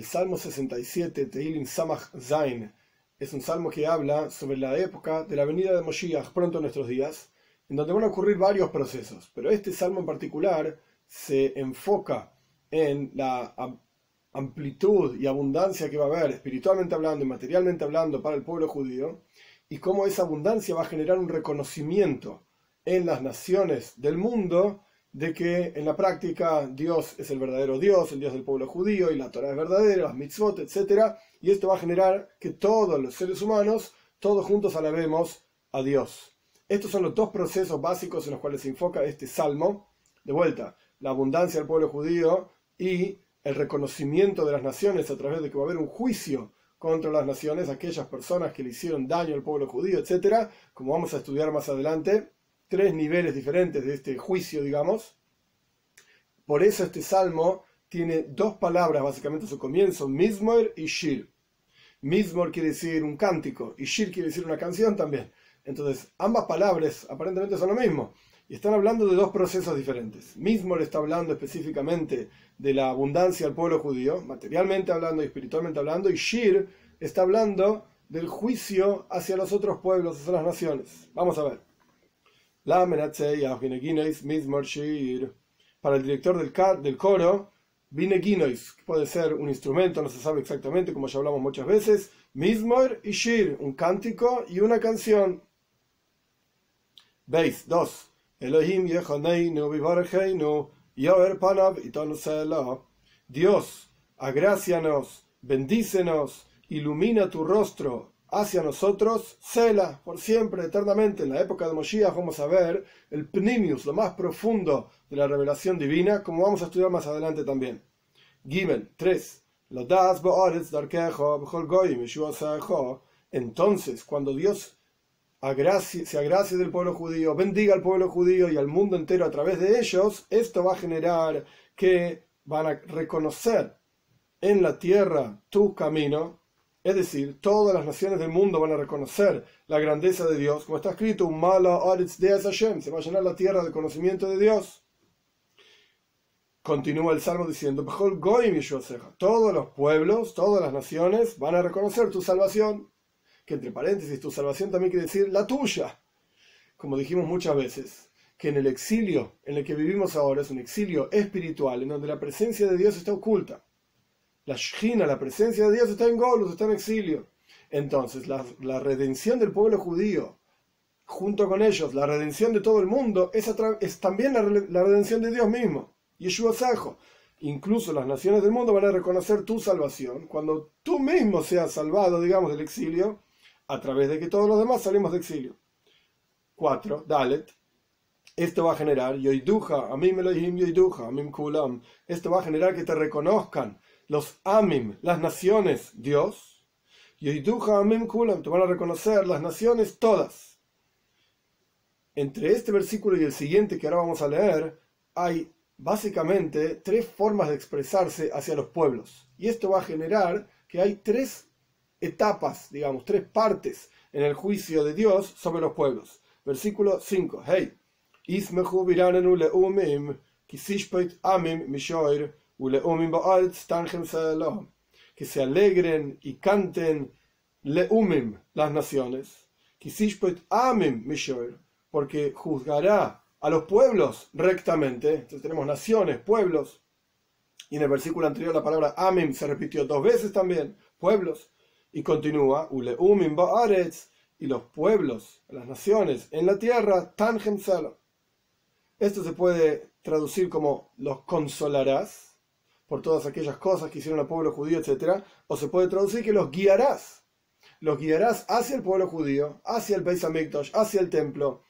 el Salmo 67, Tehilim Samach Zain, es un salmo que habla sobre la época de la venida de Moshiach pronto en nuestros días, en donde van a ocurrir varios procesos, pero este salmo en particular se enfoca en la amplitud y abundancia que va a haber espiritualmente hablando y materialmente hablando para el pueblo judío, y cómo esa abundancia va a generar un reconocimiento en las naciones del mundo de que en la práctica Dios es el verdadero Dios, el Dios del pueblo judío, y la Torah es verdadera, las mitzvot, etc. Y esto va a generar que todos los seres humanos, todos juntos alabemos a Dios. Estos son los dos procesos básicos en los cuales se enfoca este salmo. De vuelta, la abundancia del pueblo judío y el reconocimiento de las naciones a través de que va a haber un juicio contra las naciones, aquellas personas que le hicieron daño al pueblo judío, etc. Como vamos a estudiar más adelante, tres niveles diferentes de este juicio, digamos. Por eso este salmo tiene dos palabras básicamente a su comienzo, Mismor y Shir. Mismor quiere decir un cántico y Shir quiere decir una canción también. Entonces, ambas palabras aparentemente son lo mismo. Y están hablando de dos procesos diferentes. Mismor está hablando específicamente de la abundancia del pueblo judío, materialmente hablando y espiritualmente hablando, y Shir está hablando del juicio hacia los otros pueblos, hacia las naciones. Vamos a ver. Para el director del, coro, Vineginois, puede ser un instrumento, no se sabe exactamente, como ya hablamos muchas veces, Mismor y Shir, un cántico y una canción. Veis, dos. Elohim Yehoneinu Vivarheinu Yoer Panav Dios, agracianos, bendícenos, ilumina tu rostro hacia nosotros, Sela, por siempre, eternamente. En la época de Moshiach vamos a ver el Pnimius, lo más profundo de la revelación divina, como vamos a estudiar más adelante también. Gimel 3. Entonces, cuando Dios se agracie del pueblo judío, bendiga al pueblo judío y al mundo entero a través de ellos, esto va a generar que van a reconocer en la tierra tu camino, es decir, todas las naciones del mundo van a reconocer la grandeza de Dios, como está escrito, un mala de Hashem, se va a llenar la tierra del conocimiento de Dios. Continúa el salmo diciendo, todos los pueblos, todas las naciones van a reconocer tu salvación, que entre paréntesis, tu salvación también quiere decir la tuya, como dijimos muchas veces, que en el exilio en el que vivimos ahora es un exilio espiritual, en donde la presencia de Dios está oculta la Shina, la presencia de Dios está en Golus, está en exilio. Entonces, la, redención del pueblo judío, junto con ellos, la redención de todo el mundo, es, también la, redención de Dios mismo. Yeshua Sajo. Incluso las naciones del mundo van a reconocer tu salvación cuando tú mismo seas salvado, digamos, del exilio, a través de que todos los demás salimos de exilio. 4. Dalet. Esto va a generar, yoiduja, a mí me lo kulam. Esto va a generar que te reconozcan los Amim, las naciones, Dios, y Amim Kulam, te van a reconocer las naciones todas. Entre este versículo y el siguiente que ahora vamos a leer, hay básicamente tres formas de expresarse hacia los pueblos. Y esto va a generar que hay tres etapas, digamos, tres partes en el juicio de Dios sobre los pueblos. Versículo 5. Hey, Ismehu amim que se alegren y canten leumim las naciones, porque juzgará a los pueblos rectamente. Entonces tenemos naciones, pueblos. Y en el versículo anterior la palabra amim se repitió dos veces también, pueblos. Y continúa, uleumim ba'aretz, y los pueblos, las naciones en la tierra, tangem Esto se puede traducir como los consolarás por todas aquellas cosas que hicieron al pueblo judío, etc. O se puede traducir que los guiarás. Los guiarás hacia el pueblo judío, hacia el Beis Hamikdash, hacia el templo.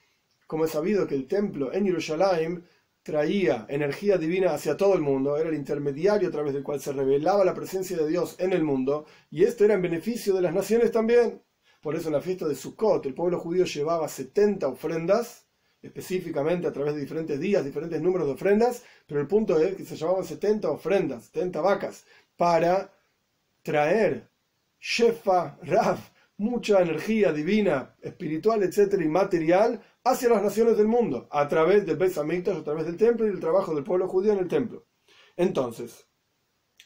Como es sabido que el templo en Jerusalén traía energía divina hacia todo el mundo, era el intermediario a través del cual se revelaba la presencia de Dios en el mundo, y esto era en beneficio de las naciones también. Por eso en la fiesta de Sukkot el pueblo judío llevaba 70 ofrendas específicamente a través de diferentes días, diferentes números de ofrendas, pero el punto es que se llamaban 70 ofrendas, 70 vacas, para traer Shefa, Raf, mucha energía divina, espiritual, etcétera, y material hacia las naciones del mundo, a través del Beis a través del templo y del trabajo del pueblo judío en el templo. Entonces,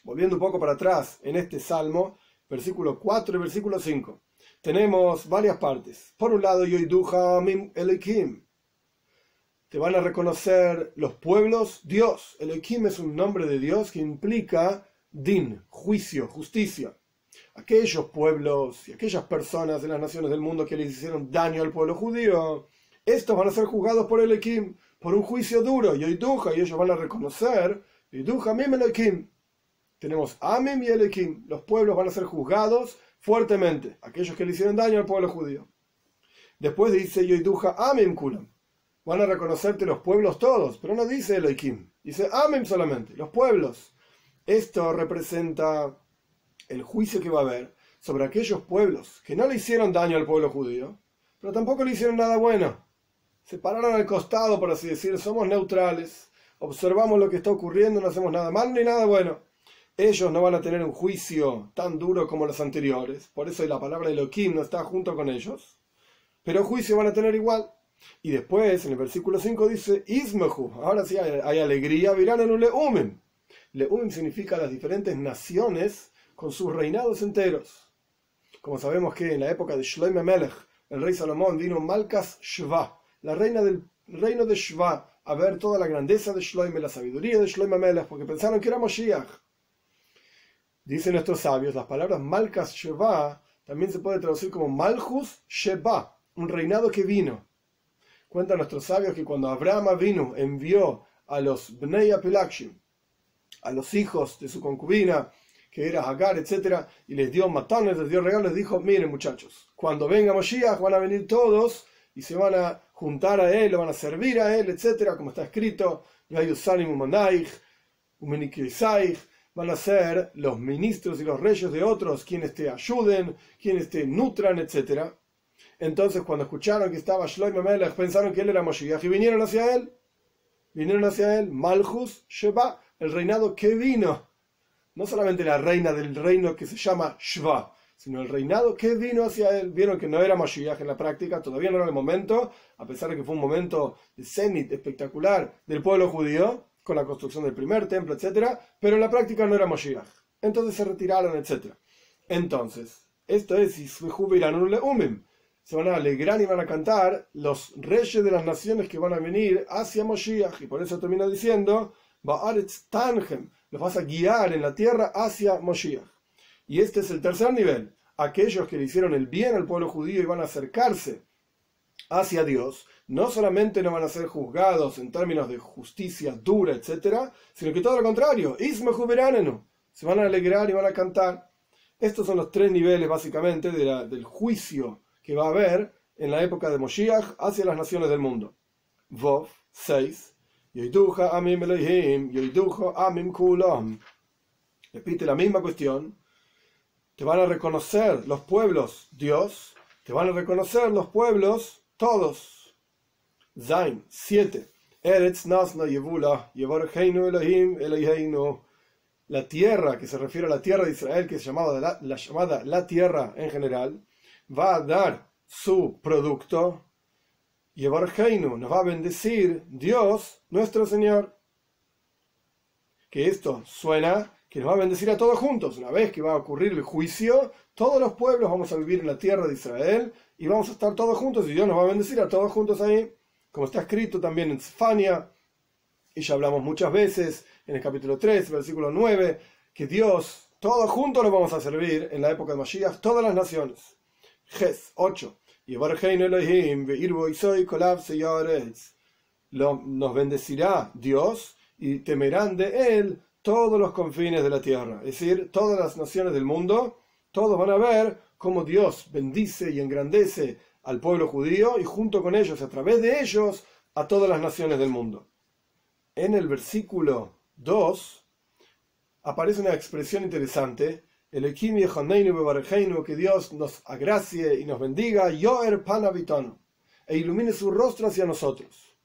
volviendo un poco para atrás en este salmo, versículo 4 y versículo 5, tenemos varias partes. Por un lado, Yoiduja Mim Elikim. Te van a reconocer los pueblos Dios. Elikim es un nombre de Dios que implica din, juicio, justicia. Aquellos pueblos y aquellas personas de las naciones del mundo que les hicieron daño al pueblo judío, estos van a ser juzgados por Elikim, por un juicio duro, Yoiduja, y ellos van a reconocer, Yoiduja Mim Elikim. Tenemos Amim y Elikim. Los pueblos van a ser juzgados fuertemente, aquellos que le hicieron daño al pueblo judío. Después dice Yoiduja Amim Kulam. Van a reconocerte los pueblos todos, pero no dice Elohim, dice Amim solamente, los pueblos. Esto representa el juicio que va a haber sobre aquellos pueblos que no le hicieron daño al pueblo judío, pero tampoco le hicieron nada bueno. Se pararon al costado, por así decir, somos neutrales, observamos lo que está ocurriendo, no hacemos nada mal ni nada bueno ellos no van a tener un juicio tan duro como los anteriores, por eso la palabra Elohim no está junto con ellos, pero juicio van a tener igual. Y después, en el versículo 5 dice, Ismehu, ahora sí hay, alegría, virán en un Leumim. Leumim significa las diferentes naciones con sus reinados enteros. Como sabemos que en la época de Shloime Melech, el rey Salomón vino Malkas Shva, la reina del reino de Shva, a ver toda la grandeza de Shloime, la sabiduría de Shloime Melech, porque pensaron que era Moshiach. Dicen nuestros sabios, las palabras Malkas Sheba también se puede traducir como Malchus Sheba, un reinado que vino. Cuentan nuestros sabios que cuando Abraham vino, envió a los Bnei Apelakshim, a los hijos de su concubina, que era Hagar, etc., y les dio matones, les dio regalos, les dijo, miren muchachos, cuando venga Moshiach van a venir todos y se van a juntar a él, lo van a servir a él, etc., como está escrito, van a ser los ministros y los reyes de otros quienes te ayuden, quienes te nutran, etc. Entonces, cuando escucharon que estaba Shloim Melech, pensaron que él era Moshiach y vinieron hacia él. Vinieron hacia él, Malchus Sheba, el reinado que vino. No solamente la reina del reino que se llama Shva, sino el reinado que vino hacia él. Vieron que no era Moshiach en la práctica, todavía no era el momento, a pesar de que fue un momento de cenit espectacular del pueblo judío con la construcción del primer templo, etc. Pero en la práctica no era Moshiach. Entonces se retiraron, etc. Entonces, esto es, se van a alegrar y van a cantar los reyes de las naciones que van a venir hacia Moshiach. Y por eso termina diciendo, Tangem, los vas a guiar en la tierra hacia Moshiach. Y este es el tercer nivel. Aquellos que le hicieron el bien al pueblo judío y van a acercarse hacia Dios, no solamente no van a ser juzgados en términos de justicia dura, etc., sino que todo lo contrario, se van a alegrar y van a cantar. Estos son los tres niveles básicamente del juicio que va a haber en la época de Moshiach hacia las naciones del mundo. Vov 6. Amim Amim Kulam. Repite la misma cuestión. Te van a reconocer los pueblos Dios, te van a reconocer los pueblos todos Zain 7. Eretz Nasna Yevula, Elohim Eloheinu. La tierra, que se refiere a la tierra de Israel, que es llamada la, la llamada la tierra en general, va a dar su producto. Yevarheinu nos va a bendecir Dios, nuestro Señor. Que esto suena que nos va a bendecir a todos juntos. Una vez que va a ocurrir el juicio, todos los pueblos vamos a vivir en la tierra de Israel y vamos a estar todos juntos y Dios nos va a bendecir a todos juntos ahí como está escrito también en Sfania, y ya hablamos muchas veces en el capítulo 3, versículo 9, que Dios, todos juntos lo vamos a servir en la época de Mashiach, todas las naciones. Ges 8. Nos bendecirá Dios y temerán de Él todos los confines de la tierra. Es decir, todas las naciones del mundo, todos van a ver cómo Dios bendice y engrandece al pueblo judío y junto con ellos, a través de ellos, a todas las naciones del mundo. En el versículo 2 aparece una expresión interesante, que Dios nos agracie y nos bendiga, Yoer Panavitano, e ilumine su rostro hacia nosotros.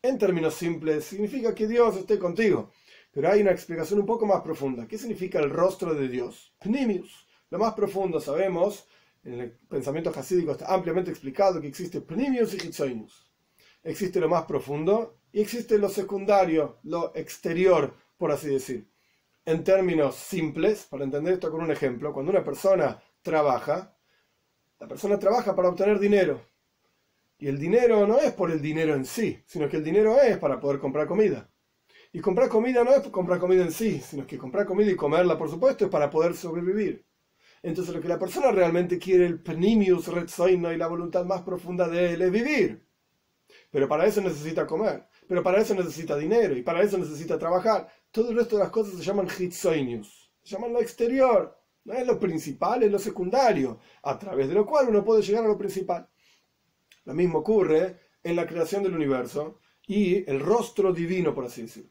En términos simples, significa que Dios esté contigo. Pero hay una explicación un poco más profunda. ¿Qué significa el rostro de Dios? Pnimius. Lo más profundo, sabemos, en el pensamiento hasídico está ampliamente explicado que existe Pnimius y Hitzoinus. Existe lo más profundo y existe lo secundario, lo exterior, por así decir. En términos simples, para entender esto con un ejemplo, cuando una persona trabaja, la persona trabaja para obtener dinero. Y el dinero no es por el dinero en sí, sino que el dinero es para poder comprar comida. Y comprar comida no es comprar comida en sí, sino que comprar comida y comerla, por supuesto, es para poder sobrevivir. Entonces lo que la persona realmente quiere, el penimius retzoino y la voluntad más profunda de él es vivir. Pero para eso necesita comer, pero para eso necesita dinero y para eso necesita trabajar. Todo el resto de las cosas se llaman hitzoinius, se llaman lo exterior, no es lo principal, es lo secundario, a través de lo cual uno puede llegar a lo principal. Lo mismo ocurre en la creación del universo y el rostro divino, por así decirlo.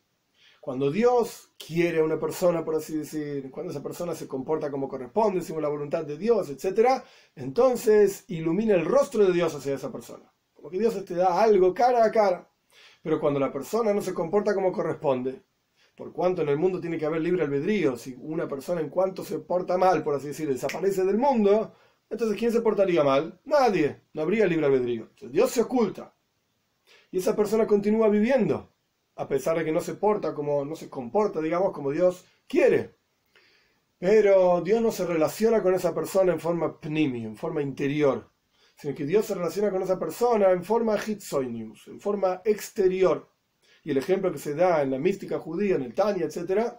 Cuando Dios quiere a una persona, por así decir, cuando esa persona se comporta como corresponde, según la voluntad de Dios, etc., entonces ilumina el rostro de Dios hacia esa persona. Como que Dios te da algo cara a cara. Pero cuando la persona no se comporta como corresponde, por cuanto en el mundo tiene que haber libre albedrío, si una persona en cuanto se porta mal, por así decir, desaparece del mundo, entonces ¿quién se portaría mal? Nadie, no habría libre albedrío. Dios se oculta. Y esa persona continúa viviendo a pesar de que no se porta como, no se comporta, digamos, como Dios quiere. Pero Dios no se relaciona con esa persona en forma pnimi, en forma interior, sino que Dios se relaciona con esa persona en forma hitzoinius, en forma exterior. Y el ejemplo que se da en la mística judía, en el Tanya, etc.,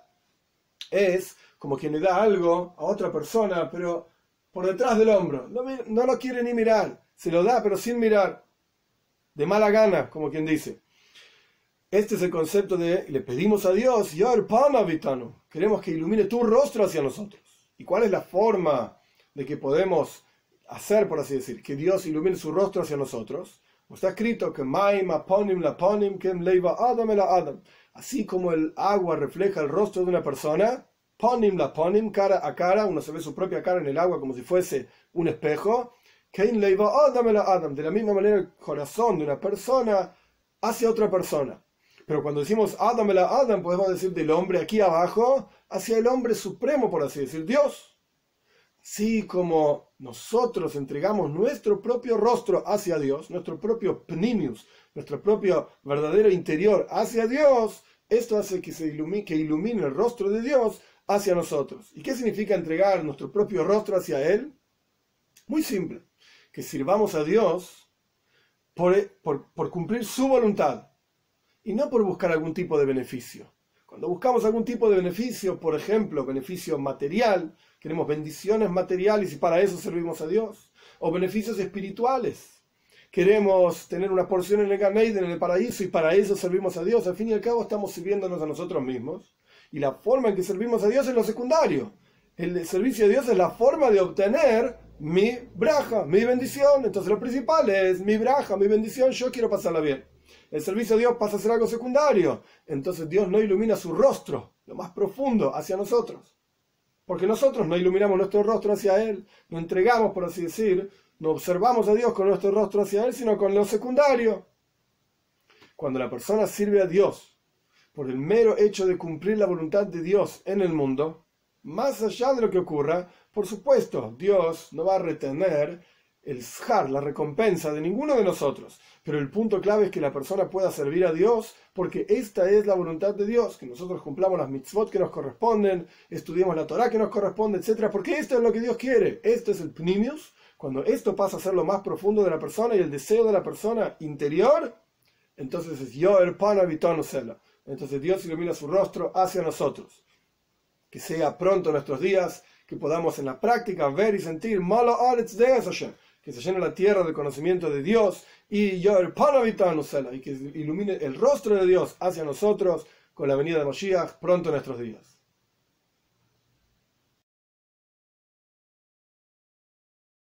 es como quien le da algo a otra persona, pero por detrás del hombro. No, lo quiere ni mirar. Se lo da, pero sin mirar. De mala gana, como quien dice. Este es el concepto de le pedimos a Dios, queremos que ilumine tu rostro hacia nosotros. ¿Y cuál es la forma de que podemos hacer, por así decir, que Dios ilumine su rostro hacia nosotros? Está escrito que Así como el agua refleja el rostro de una persona, ponim la ponim, cara a cara, uno se ve su propia cara en el agua como si fuese un espejo. De la misma manera el corazón de una persona hacia otra persona. Pero cuando decimos Adam el Adam, podemos decir del hombre aquí abajo hacia el hombre supremo, por así decir, Dios. Así como nosotros entregamos nuestro propio rostro hacia Dios, nuestro propio pnimius, nuestro propio verdadero interior hacia Dios, esto hace que, se ilumine, que ilumine el rostro de Dios hacia nosotros. ¿Y qué significa entregar nuestro propio rostro hacia Él? Muy simple, que sirvamos a Dios por, por cumplir su voluntad y no por buscar algún tipo de beneficio. Cuando buscamos algún tipo de beneficio, por ejemplo, beneficio material, queremos bendiciones materiales y para eso servimos a Dios, o beneficios espirituales. Queremos tener una porción en el Ganeiden, en el paraíso, y para eso servimos a Dios. Al fin y al cabo estamos sirviéndonos a nosotros mismos. Y la forma en que servimos a Dios es lo secundario. El servicio a Dios es la forma de obtener mi braja, mi bendición. Entonces lo principal es mi braja, mi bendición, yo quiero pasarla bien el servicio a Dios pasa a ser algo secundario. Entonces Dios no ilumina su rostro, lo más profundo, hacia nosotros. Porque nosotros no iluminamos nuestro rostro hacia Él, no entregamos, por así decir, no observamos a Dios con nuestro rostro hacia Él, sino con lo secundario. Cuando la persona sirve a Dios por el mero hecho de cumplir la voluntad de Dios en el mundo, más allá de lo que ocurra, por supuesto, Dios no va a retener el zhar, la recompensa de ninguno de nosotros. Pero el punto clave es que la persona pueda servir a Dios porque esta es la voluntad de Dios, que nosotros cumplamos las mitzvot que nos corresponden, estudiemos la Torah que nos corresponde, etc. Porque esto es lo que Dios quiere. Esto es el pnimius. Cuando esto pasa a ser lo más profundo de la persona y el deseo de la persona interior, entonces es yo el pan Entonces Dios ilumina su rostro hacia nosotros. Que sea pronto nuestros días, que podamos en la práctica ver y sentir malo Hashem que se llene la tierra del conocimiento de Dios y y que ilumine el rostro de Dios hacia nosotros con la venida de Moshiach pronto en nuestros días.